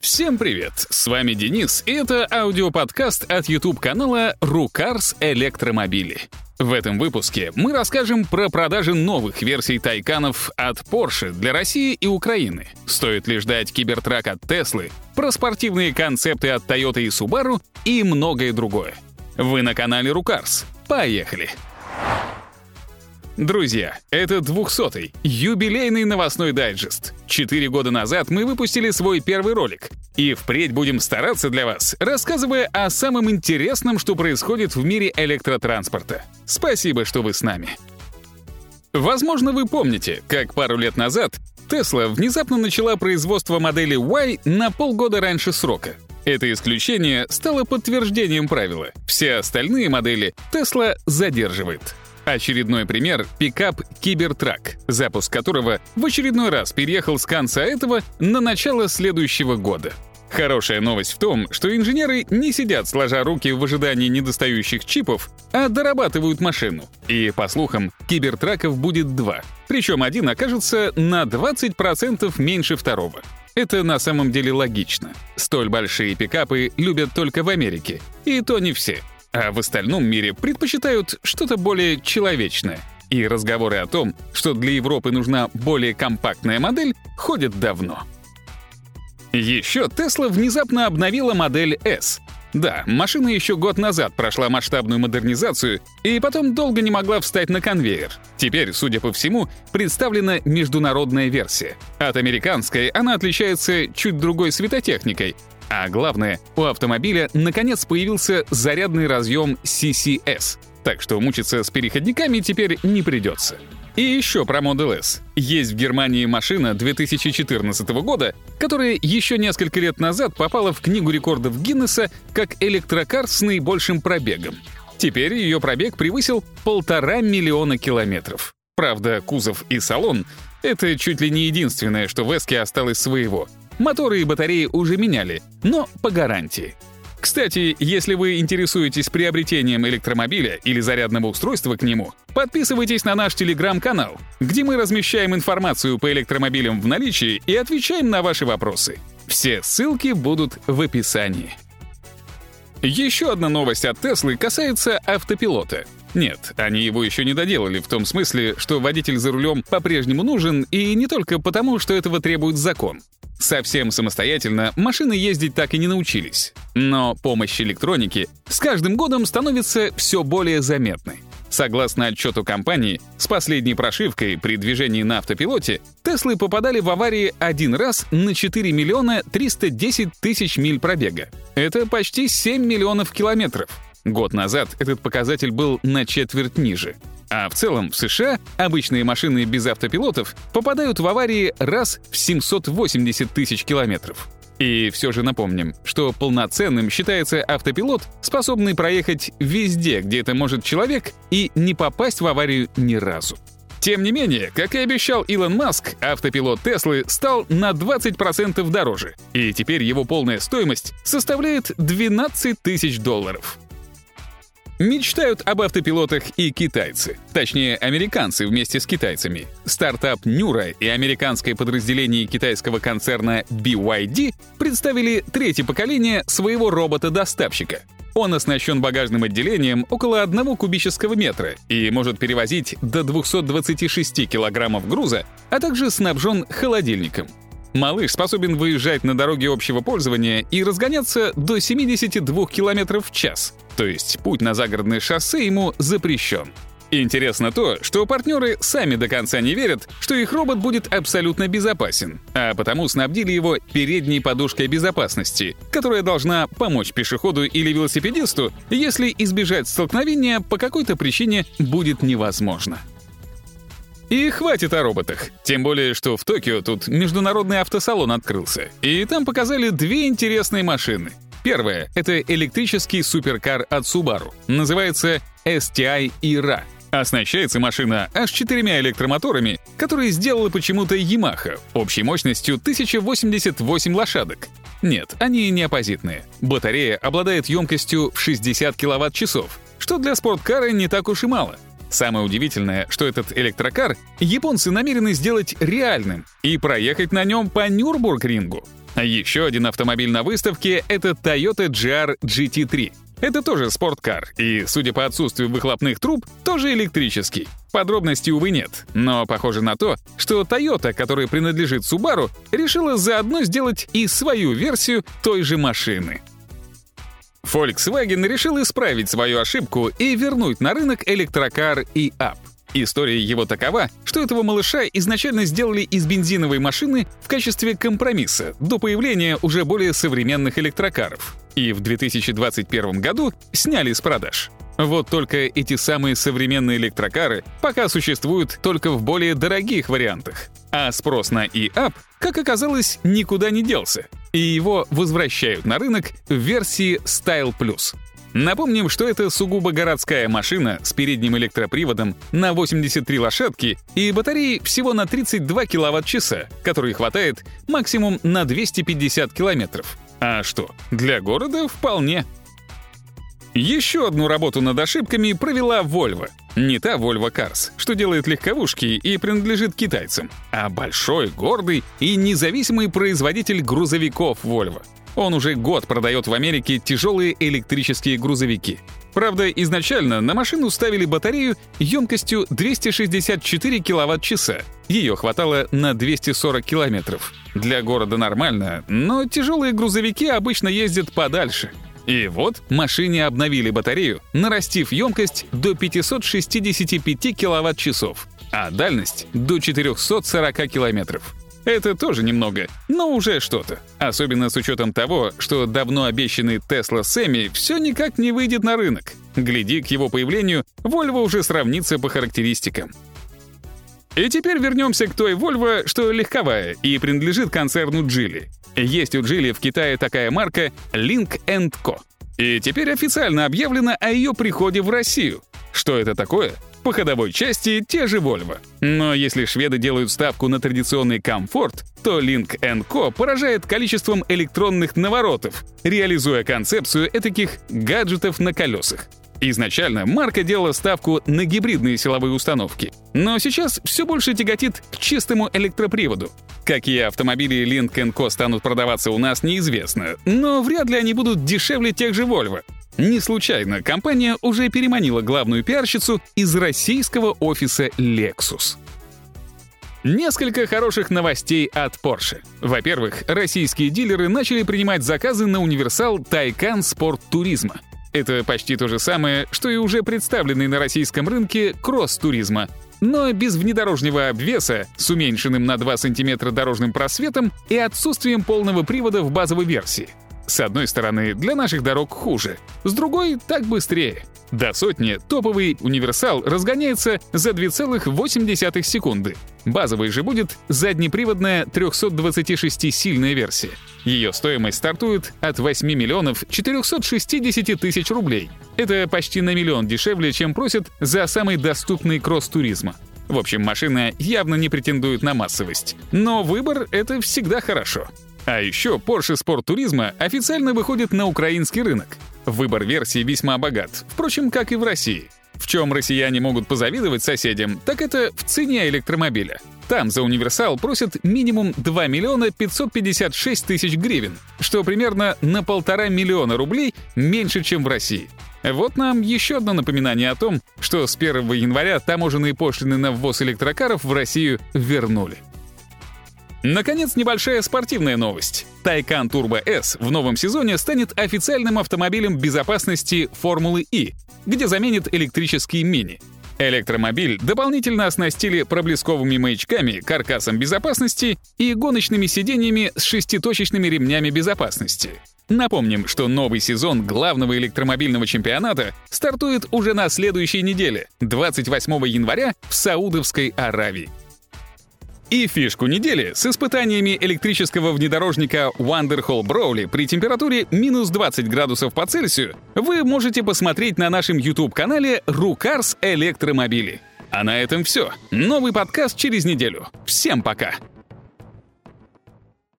Всем привет! С вами Денис, и это аудиоподкаст от YouTube-канала «Рукарс Электромобили». В этом выпуске мы расскажем про продажи новых версий тайканов от Porsche для России и Украины. Стоит ли ждать кибертрак от Теслы, про спортивные концепты от Toyota и Subaru и многое другое. Вы на канале Рукарс. Поехали! Друзья, это 200-й, юбилейный новостной дайджест. Четыре года назад мы выпустили свой первый ролик. И впредь будем стараться для вас, рассказывая о самом интересном, что происходит в мире электротранспорта. Спасибо, что вы с нами. Возможно, вы помните, как пару лет назад Tesla внезапно начала производство модели Y на полгода раньше срока. Это исключение стало подтверждением правила. Все остальные модели Tesla задерживает. Очередной пример — пикап Кибертрак, запуск которого в очередной раз переехал с конца этого на начало следующего года. Хорошая новость в том, что инженеры не сидят сложа руки в ожидании недостающих чипов, а дорабатывают машину. И, по слухам, кибертраков будет два. Причем один окажется на 20% меньше второго. Это на самом деле логично. Столь большие пикапы любят только в Америке. И то не все а в остальном мире предпочитают что-то более человечное. И разговоры о том, что для Европы нужна более компактная модель, ходят давно. Еще Tesla внезапно обновила модель S. Да, машина еще год назад прошла масштабную модернизацию и потом долго не могла встать на конвейер. Теперь, судя по всему, представлена международная версия. От американской она отличается чуть другой светотехникой, а главное, у автомобиля наконец появился зарядный разъем CCS, так что мучиться с переходниками теперь не придется. И еще про Model S. Есть в Германии машина 2014 года, которая еще несколько лет назад попала в Книгу рекордов Гиннесса как электрокар с наибольшим пробегом. Теперь ее пробег превысил полтора миллиона километров. Правда, кузов и салон — это чуть ли не единственное, что в Эске осталось своего. Моторы и батареи уже меняли, но по гарантии. Кстати, если вы интересуетесь приобретением электромобиля или зарядного устройства к нему, подписывайтесь на наш телеграм-канал, где мы размещаем информацию по электромобилям в наличии и отвечаем на ваши вопросы. Все ссылки будут в описании. Еще одна новость от Теслы касается автопилота. Нет, они его еще не доделали в том смысле, что водитель за рулем по-прежнему нужен, и не только потому, что этого требует закон. Совсем самостоятельно машины ездить так и не научились. Но помощь электроники с каждым годом становится все более заметной. Согласно отчету компании, с последней прошивкой при движении на автопилоте Теслы попадали в аварии один раз на 4 миллиона 310 тысяч миль пробега. Это почти 7 миллионов километров. Год назад этот показатель был на четверть ниже. А в целом в США обычные машины без автопилотов попадают в аварии раз в 780 тысяч километров. И все же напомним, что полноценным считается автопилот, способный проехать везде, где это может человек, и не попасть в аварию ни разу. Тем не менее, как и обещал Илон Маск, автопилот Теслы стал на 20% дороже, и теперь его полная стоимость составляет 12 тысяч долларов. Мечтают об автопилотах и китайцы. Точнее, американцы вместе с китайцами. Стартап Нюра и американское подразделение китайского концерна BYD представили третье поколение своего робота-доставщика. Он оснащен багажным отделением около 1 кубического метра и может перевозить до 226 килограммов груза, а также снабжен холодильником. Малыш способен выезжать на дороге общего пользования и разгоняться до 72 км в час, то есть путь на загородное шоссе ему запрещен. Интересно то, что партнеры сами до конца не верят, что их робот будет абсолютно безопасен, а потому снабдили его передней подушкой безопасности, которая должна помочь пешеходу или велосипедисту, если избежать столкновения по какой-то причине будет невозможно. И хватит о роботах. Тем более, что в Токио тут международный автосалон открылся. И там показали две интересные машины. Первая — это электрический суперкар от Subaru. Называется STI Ira. Оснащается машина аж четырьмя электромоторами, которые сделала почему-то Yamaha, общей мощностью 1088 лошадок. Нет, они не оппозитные. Батарея обладает емкостью в 60 киловатт-часов, что для спорткара не так уж и мало — Самое удивительное, что этот электрокар японцы намерены сделать реальным и проехать на нем по Нюрбургрингу. А еще один автомобиль на выставке — это Toyota GR GT3. Это тоже спорткар, и, судя по отсутствию выхлопных труб, тоже электрический. Подробностей, увы, нет, но похоже на то, что Toyota, которая принадлежит Subaru, решила заодно сделать и свою версию той же машины. Volkswagen решил исправить свою ошибку и вернуть на рынок электрокар и up. История его такова, что этого малыша изначально сделали из бензиновой машины в качестве компромисса до появления уже более современных электрокаров. И в 2021 году сняли с продаж. Вот только эти самые современные электрокары пока существуют только в более дорогих вариантах. А спрос на e-Up, как оказалось, никуда не делся, и его возвращают на рынок в версии Style Plus. Напомним, что это сугубо городская машина с передним электроприводом на 83 лошадки и батареей всего на 32 киловатт-часа, которой хватает максимум на 250 километров. А что, для города вполне. Еще одну работу над ошибками провела Volvo. Не та Volvo Cars, что делает легковушки и принадлежит китайцам, а большой, гордый и независимый производитель грузовиков Volvo. Он уже год продает в Америке тяжелые электрические грузовики. Правда, изначально на машину ставили батарею емкостью 264 киловатт-часа. Ее хватало на 240 километров. Для города нормально, но тяжелые грузовики обычно ездят подальше. И вот машине обновили батарею, нарастив емкость до 565 киловатт-часов, а дальность — до 440 километров. Это тоже немного, но уже что-то. Особенно с учетом того, что давно обещанный Tesla Semi все никак не выйдет на рынок. Гляди, к его появлению Volvo уже сравнится по характеристикам. И теперь вернемся к той Volvo, что легковая и принадлежит концерну Geely. Есть у Geely в Китае такая марка Link Co. И теперь официально объявлено о ее приходе в Россию. Что это такое? По ходовой части те же Volvo. Но если шведы делают ставку на традиционный комфорт, то Link Co поражает количеством электронных наворотов, реализуя концепцию этаких гаджетов на колесах. Изначально марка делала ставку на гибридные силовые установки, но сейчас все больше тяготит к чистому электроприводу. Какие автомобили Link Co станут продаваться у нас, неизвестно, но вряд ли они будут дешевле тех же Volvo. Не случайно компания уже переманила главную пиарщицу из российского офиса Lexus. Несколько хороших новостей от Porsche. Во-первых, российские дилеры начали принимать заказы на универсал Taycan Sport Туризма. Это почти то же самое, что и уже представленный на российском рынке кросс-туризма, но без внедорожнего обвеса, с уменьшенным на 2 см дорожным просветом и отсутствием полного привода в базовой версии. С одной стороны, для наших дорог хуже, с другой — так быстрее. До сотни топовый универсал разгоняется за 2,8 секунды. Базовый же будет заднеприводная 326-сильная версия. Ее стоимость стартует от 8 миллионов 460 тысяч рублей. Это почти на миллион дешевле, чем просят за самый доступный кросс туризма. В общем, машина явно не претендует на массовость. Но выбор — это всегда хорошо. А еще Porsche Sport Turismo официально выходит на украинский рынок. Выбор версий весьма богат, впрочем, как и в России. В чем россияне могут позавидовать соседям, так это в цене электромобиля. Там за универсал просят минимум 2 миллиона 556 тысяч гривен, что примерно на полтора миллиона рублей меньше, чем в России. Вот нам еще одно напоминание о том, что с 1 января таможенные пошлины на ввоз электрокаров в Россию вернули. Наконец, небольшая спортивная новость. Taycan Turbo S в новом сезоне станет официальным автомобилем безопасности Формулы И, где заменит электрический мини. Электромобиль дополнительно оснастили проблесковыми маячками, каркасом безопасности и гоночными сиденьями с шеститочечными ремнями безопасности. Напомним, что новый сезон главного электромобильного чемпионата стартует уже на следующей неделе, 28 января в Саудовской Аравии. И фишку недели с испытаниями электрического внедорожника Wonderhall Brawley при температуре минус 20 градусов по Цельсию вы можете посмотреть на нашем YouTube-канале «Рукарс Электромобили». А на этом все. Новый подкаст через неделю. Всем пока!